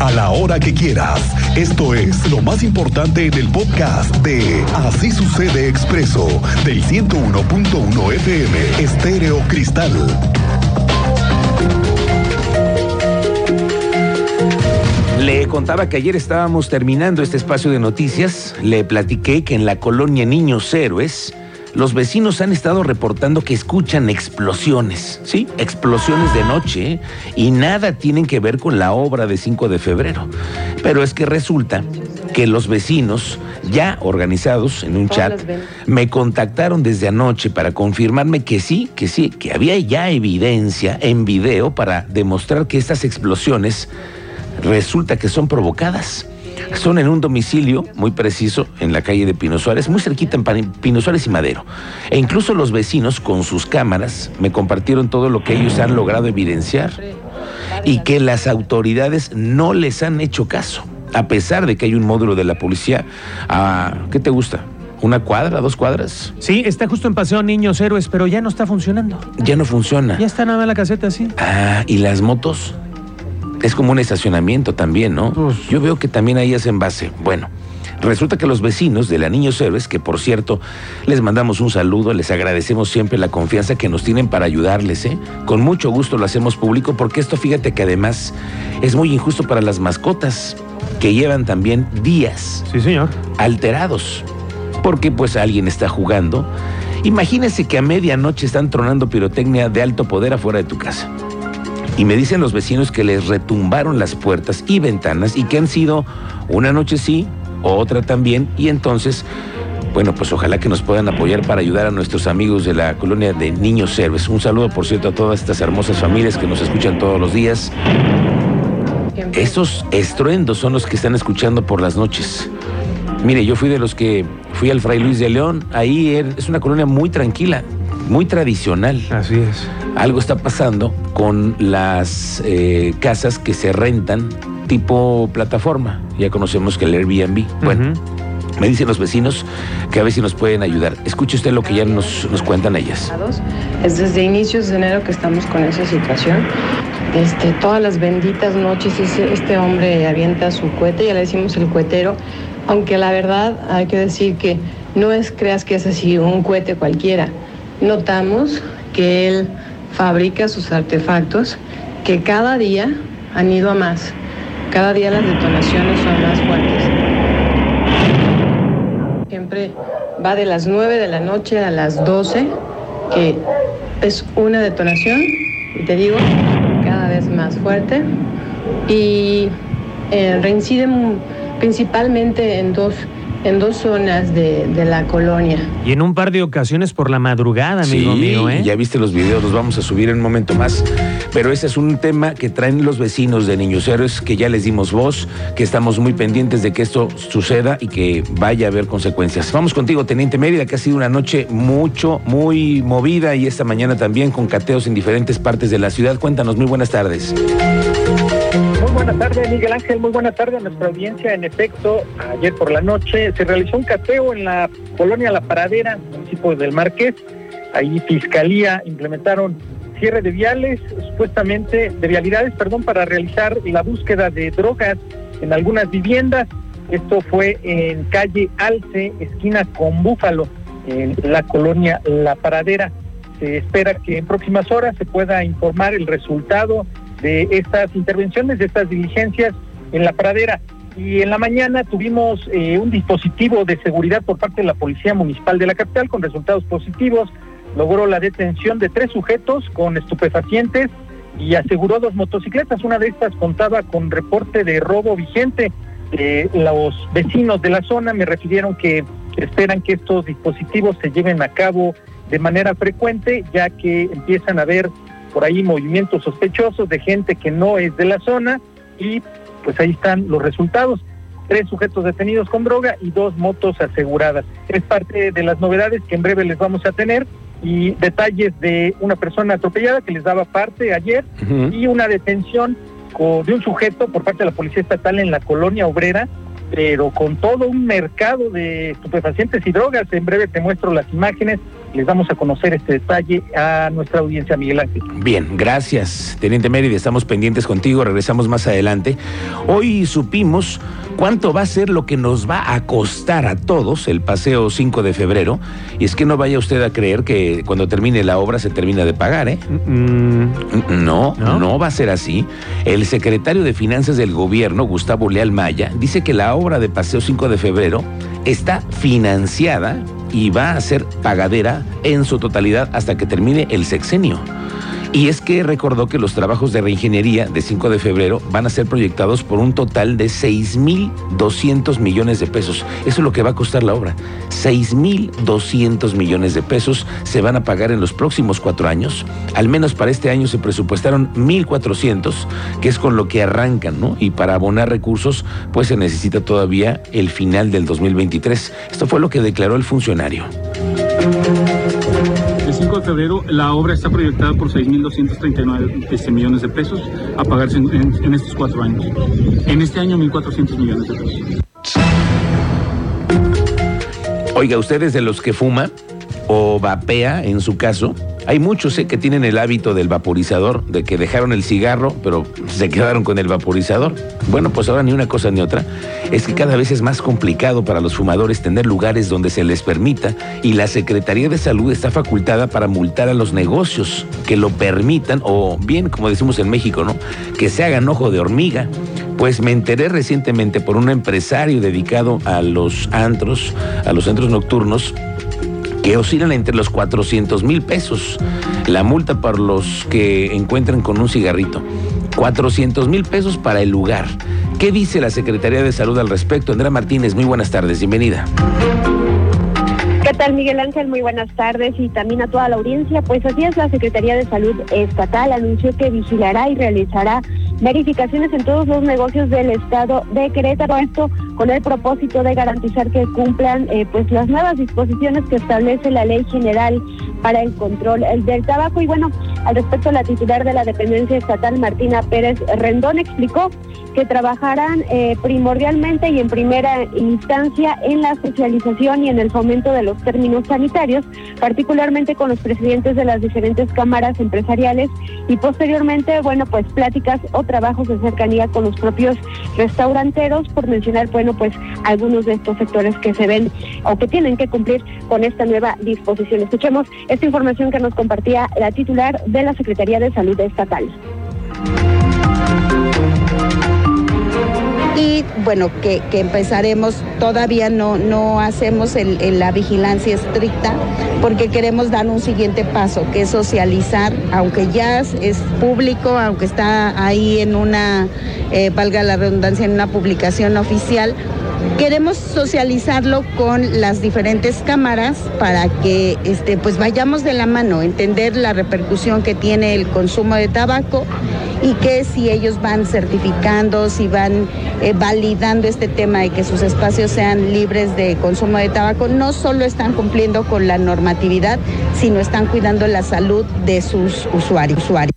a la hora que quieras. Esto es lo más importante en el podcast de Así sucede expreso del 101.1 FM Estéreo Cristal. Le contaba que ayer estábamos terminando este espacio de noticias. Le platiqué que en la colonia Niños Héroes los vecinos han estado reportando que escuchan explosiones, ¿sí? Explosiones de noche ¿eh? y nada tienen que ver con la obra de 5 de febrero. Pero es que resulta que los vecinos, ya organizados en un chat, me contactaron desde anoche para confirmarme que sí, que sí, que había ya evidencia en video para demostrar que estas explosiones resulta que son provocadas. Son en un domicilio muy preciso en la calle de Pino Suárez, muy cerquita en Pino Suárez y Madero. E incluso los vecinos con sus cámaras me compartieron todo lo que ellos han logrado evidenciar y que las autoridades no les han hecho caso, a pesar de que hay un módulo de la policía. a ¿Qué te gusta? ¿Una cuadra, dos cuadras? Sí, está justo en Paseo Niños Héroes, pero ya no está funcionando. Ya no funciona. Ya está nada más la caseta así. Ah, ¿y las motos? Es como un estacionamiento también, ¿no? Pues, Yo veo que también ahí hacen base. Bueno, resulta que los vecinos de la Niños Héroes, que por cierto les mandamos un saludo, les agradecemos siempre la confianza que nos tienen para ayudarles, ¿eh? Con mucho gusto lo hacemos público porque esto fíjate que además es muy injusto para las mascotas que llevan también días. Sí, señor. Alterados. Porque pues alguien está jugando. Imagínese que a medianoche están tronando pirotecnia de alto poder afuera de tu casa. Y me dicen los vecinos que les retumbaron las puertas y ventanas y que han sido una noche sí, otra también. Y entonces, bueno, pues ojalá que nos puedan apoyar para ayudar a nuestros amigos de la colonia de Niños Héroes. Un saludo, por cierto, a todas estas hermosas familias que nos escuchan todos los días. Esos estruendos son los que están escuchando por las noches. Mire, yo fui de los que fui al Fray Luis de León. Ahí er, es una colonia muy tranquila, muy tradicional. Así es algo está pasando con las eh, casas que se rentan tipo plataforma. Ya conocemos que el Airbnb. Bueno. Me dicen los vecinos que a ver si nos pueden ayudar. Escuche usted lo que ya nos, nos cuentan ellas. Es desde inicios de enero que estamos con esa situación. Este, todas las benditas noches este hombre avienta su cohete, ya le decimos el cohetero, aunque la verdad hay que decir que no es creas que es así un cohete cualquiera. Notamos que él fabrica sus artefactos que cada día han ido a más. Cada día las detonaciones son más fuertes. Siempre va de las 9 de la noche a las 12, que es una detonación, y te digo, cada vez más fuerte. Y eh, reinciden principalmente en dos en dos zonas de, la colonia. Y en un par de ocasiones por la madrugada, amigo mío, ¿eh? Ya viste los videos, los vamos a subir en un momento más. Pero ese es un tema que traen los vecinos de Niños Héroes, que ya les dimos voz, que estamos muy pendientes de que esto suceda y que vaya a haber consecuencias. Vamos contigo, Teniente Mérida, que ha sido una noche mucho, muy movida y esta mañana también con cateos en diferentes partes de la ciudad. Cuéntanos, muy buenas tardes buenas tardes, Miguel Ángel. Muy buena tarde a nuestra audiencia. En efecto, ayer por la noche se realizó un cateo en la colonia La Paradera, municipio del Marqués. Ahí Fiscalía implementaron cierre de viales, supuestamente de vialidades, perdón, para realizar la búsqueda de drogas en algunas viviendas. Esto fue en calle Alce, esquina con Búfalo, en la colonia La Paradera. Se espera que en próximas horas se pueda informar el resultado de estas intervenciones, de estas diligencias en la pradera. Y en la mañana tuvimos eh, un dispositivo de seguridad por parte de la Policía Municipal de la capital con resultados positivos. Logró la detención de tres sujetos con estupefacientes y aseguró dos motocicletas. Una de estas contaba con reporte de robo vigente. Eh, los vecinos de la zona me refirieron que esperan que estos dispositivos se lleven a cabo de manera frecuente, ya que empiezan a ver por ahí movimientos sospechosos de gente que no es de la zona y pues ahí están los resultados. Tres sujetos detenidos con droga y dos motos aseguradas. Es parte de las novedades que en breve les vamos a tener y detalles de una persona atropellada que les daba parte ayer y una detención de un sujeto por parte de la Policía Estatal en la colonia obrera, pero con todo un mercado de estupefacientes y drogas. En breve te muestro las imágenes les damos a conocer este detalle a nuestra audiencia, Miguel Ángel. Bien, gracias, Teniente Mérida. Estamos pendientes contigo, regresamos más adelante. Hoy supimos cuánto va a ser lo que nos va a costar a todos el paseo 5 de febrero. Y es que no vaya usted a creer que cuando termine la obra se termina de pagar, ¿eh? Mm, No, ¿No? no, va a ser así. El secretario de Finanzas del gobierno, Gustavo Leal Maya, dice que la obra de Paseo 5 de febrero está financiada y va a ser pagadera en su totalidad hasta que termine el sexenio. Y es que recordó que los trabajos de reingeniería de 5 de febrero van a ser proyectados por un total de 6.200 millones de pesos. Eso es lo que va a costar la obra. 6.200 millones de pesos se van a pagar en los próximos cuatro años. Al menos para este año se presupuestaron 1.400, que es con lo que arrancan, ¿no? Y para abonar recursos, pues se necesita todavía el final del 2023. Esto fue lo que declaró el funcionario. El 5 de febrero la obra está proyectada por 6.239 este, millones de pesos a pagarse en, estos cuatro años. En este año 1.400 millones de pesos. Oiga, ustedes de los que fuma o vapea, en su caso, hay muchos eh, que tienen el hábito del vaporizador, de que dejaron el cigarro, pero se quedaron con el vaporizador. Bueno, pues ahora ni una cosa ni otra. Es que cada vez es más complicado para los fumadores tener lugares donde se les permita y la Secretaría de Salud está facultada para multar a los negocios que lo permitan o bien, como decimos en México, ¿no? Que se hagan ojo de hormiga. Pues me enteré recientemente por un empresario dedicado a los antros, a los centros nocturnos, que oscilan entre los 400 mil pesos. La multa para los que encuentran con un cigarrito. 400 mil pesos para el lugar. ¿Qué dice la Secretaría de Salud al respecto? Andrea Martínez, muy buenas tardes, bienvenida. ¿Qué tal, Miguel Ángel? Muy buenas tardes y también a toda la audiencia. Pues así es, la Secretaría de Salud Estatal anunció que vigilará y realizará verificaciones en todos los negocios del estado de Querétaro. Esto con el propósito de garantizar que cumplan eh, pues las nuevas disposiciones que establece la Ley General para el control del tabaco. Y bueno, al respecto, la titular de la dependencia estatal, Martina Pérez Rendón, explicó que trabajarán eh, primordialmente y en primera instancia en la socialización y en el fomento de los términos sanitarios, particularmente con los presidentes de las diferentes cámaras empresariales y posteriormente, bueno, pues pláticas o trabajos de cercanía con los propios restauranteros, por mencionar, bueno, pues algunos de estos sectores que se ven o que tienen que cumplir con esta nueva disposición. Escuchemos esta información que nos compartía la titular la Secretaría de Salud Estatal. y bueno, que, que empezaremos, todavía no, no hacemos la vigilancia estricta porque queremos dar un siguiente paso, que es socializar, aunque ya es, es público, aunque está ahí en una, eh, valga la redundancia, en una publicación oficial. Queremos socializarlo con las diferentes cámaras para que este, pues vayamos de la mano, entender la repercusión que tiene el consumo de tabaco y que si ellos van certificando, si van eh, validando este tema de que sus espacios sean libres de consumo de tabaco, no solo están cumpliendo con la normatividad, sino están cuidando la salud de sus usuarios. usuarios.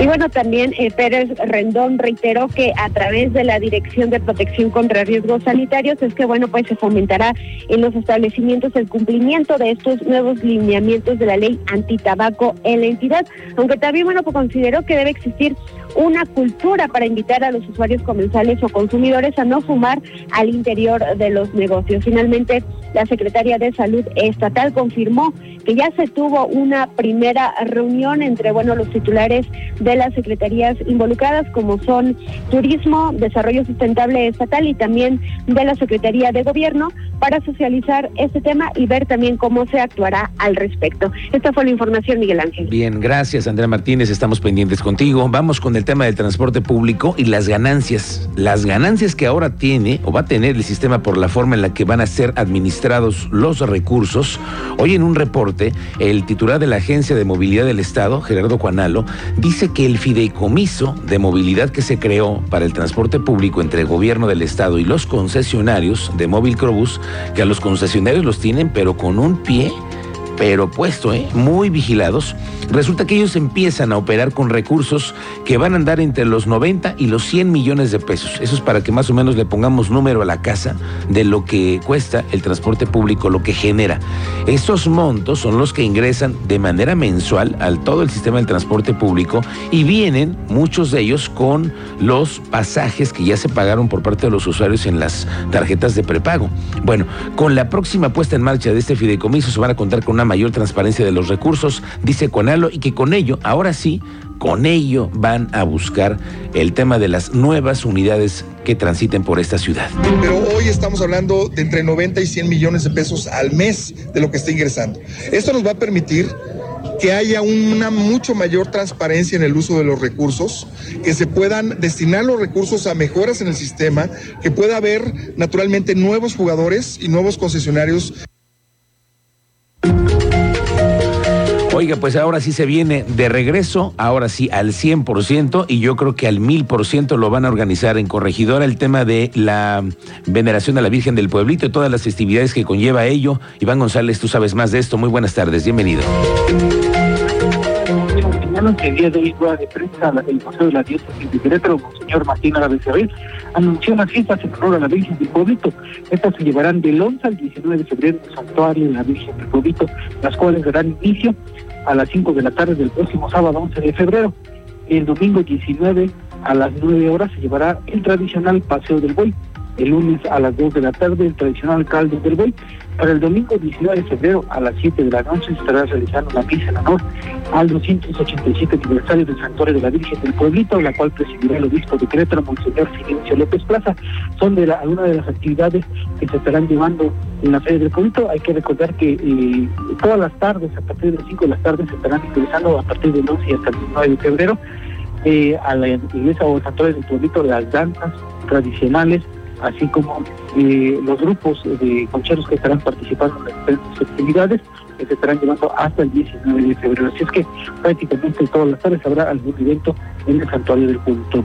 Y bueno, también eh, Pérez Rendón reiteró que a través de la Dirección de Protección contra Riesgos Sanitarios es que, bueno, pues se fomentará en los establecimientos el cumplimiento de estos nuevos lineamientos de la ley antitabaco en la entidad, aunque también, bueno, pues consideró que debe existir una cultura para invitar a los usuarios comensales o consumidores a no fumar al interior de los negocios. Finalmente, la secretaria de Salud Estatal confirmó que ya se tuvo una primera reunión entre, bueno, los titulares de las secretarías involucradas, como son Turismo, Desarrollo Sustentable Estatal y también de la Secretaría de Gobierno, para socializar este tema y ver también cómo se actuará al respecto. Esta fue la información, Miguel Ángel. Bien, gracias Andrea Martínez, estamos pendientes contigo. Vamos con el tema del transporte público y las ganancias. Las ganancias que ahora tiene o va a tener el sistema por la forma en la que van a ser administrados los recursos. Hoy en un reporte, el titular de la Agencia de Movilidad del Estado, Gerardo Juanalo, dice que el fideicomiso de movilidad que se creó para el transporte público entre el gobierno del Estado y los concesionarios de Móvil Crobús, que a los concesionarios los tienen pero con un pie pero puesto, ¿eh? muy vigilados. Resulta que ellos empiezan a operar con recursos que van a andar entre los 90 y los 100 millones de pesos. Eso es para que más o menos le pongamos número a la casa de lo que cuesta el transporte público, lo que genera. Esos montos son los que ingresan de manera mensual al todo el sistema del transporte público y vienen muchos de ellos con los pasajes que ya se pagaron por parte de los usuarios en las tarjetas de prepago. Bueno, con la próxima puesta en marcha de este fideicomiso se van a contar con una mayor transparencia de los recursos, dice Conalo, y que con ello, ahora sí, con ello van a buscar el tema de las nuevas unidades que transiten por esta ciudad. Pero hoy estamos hablando de entre 90 y 100 millones de pesos al mes de lo que está ingresando. Esto nos va a permitir que haya una mucho mayor transparencia en el uso de los recursos, que se puedan destinar los recursos a mejoras en el sistema, que pueda haber naturalmente nuevos jugadores y nuevos concesionarios. Oiga, pues ahora sí se viene de regreso, ahora sí al 100% y yo creo que al 1000% lo van a organizar en Corregidora el tema de la veneración a la Virgen del Pueblito y todas las festividades que conlleva ello. Iván González, tú sabes más de esto. Muy buenas tardes, bienvenido. que el día de hoy de prensa el Paseo de la Diócesis de Querétaro, Monseñor Martín Becerril, anunció las fiestas en honor a la Virgen del Pueblito. Estas se llevarán del 11 al 19 de febrero en el Santuario de la Virgen del Pueblito, las cuales darán inicio a las 5 de la tarde del próximo sábado 11 de febrero. El domingo 19 a las 9 horas se llevará el tradicional Paseo del Buey. El lunes a las 2 de la tarde el tradicional Caldo del Buey. Para el domingo 19 de febrero a las 7 de la noche se estará realizando la misa en honor al 287 aniversario del Santuario de la Virgen del Pueblito, la cual presidirá el obispo de Querétaro, Monseñor Silencio López Plaza. Son algunas de las actividades que se estarán llevando en la Feria del Pueblito. Hay que recordar que eh, todas las tardes, a partir de las 5 de las tardes, se estarán ingresando a partir del 11 y hasta el 9 de febrero eh, a la iglesia o Santuario del Pueblito las danzas tradicionales, así como eh, los grupos de concheros que estarán participando en las diferentes actividades que se estarán llevando hasta el 19 de febrero. Así es que prácticamente todas las tardes habrá algún evento en el santuario del culto.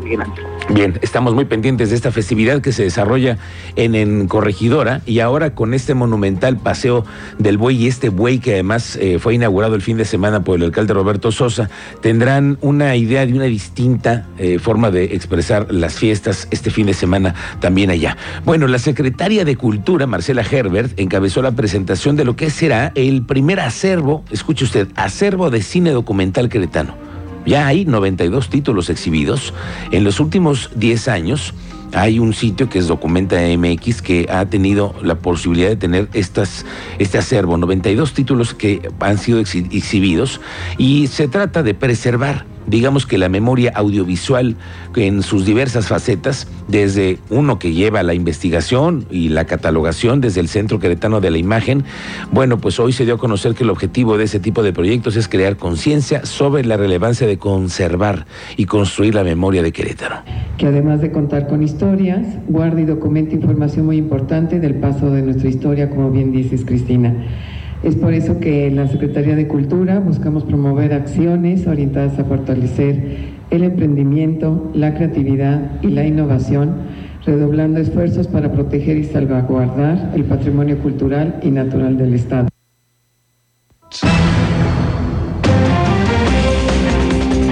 Bien, estamos muy pendientes de esta festividad que se desarrolla en, en Corregidora y ahora con este monumental paseo del buey y este buey que además eh, fue inaugurado el fin de semana por el alcalde Roberto Sosa, tendrán una idea de una distinta eh, forma de expresar las fiestas este fin de semana también allá. Bueno, la secretaria de Cultura, Marcela Herbert, encabezó la presentación de lo que será el primer acervo, escuche usted, acervo de cine documental queretano. Ya hay 92 títulos exhibidos. En los últimos 10 años hay un sitio que es Documenta MX que ha tenido la posibilidad de tener estas, este acervo, 92 títulos que han sido exhibidos y se trata de preservar digamos que la memoria audiovisual en sus diversas facetas, desde uno que lleva la investigación y la catalogación desde el Centro Queretano de la Imagen, bueno, pues hoy se dio a conocer que el objetivo de ese tipo de proyectos es crear conciencia sobre la relevancia de conservar y construir la memoria de Querétaro. Que además de contar con historias, guarda y documenta información muy importante del paso de nuestra historia, como bien dices, Cristina. Es por eso que en la Secretaría de Cultura buscamos promover acciones orientadas a fortalecer el emprendimiento, la creatividad y la innovación, redoblando esfuerzos para proteger y salvaguardar el patrimonio cultural y natural del Estado.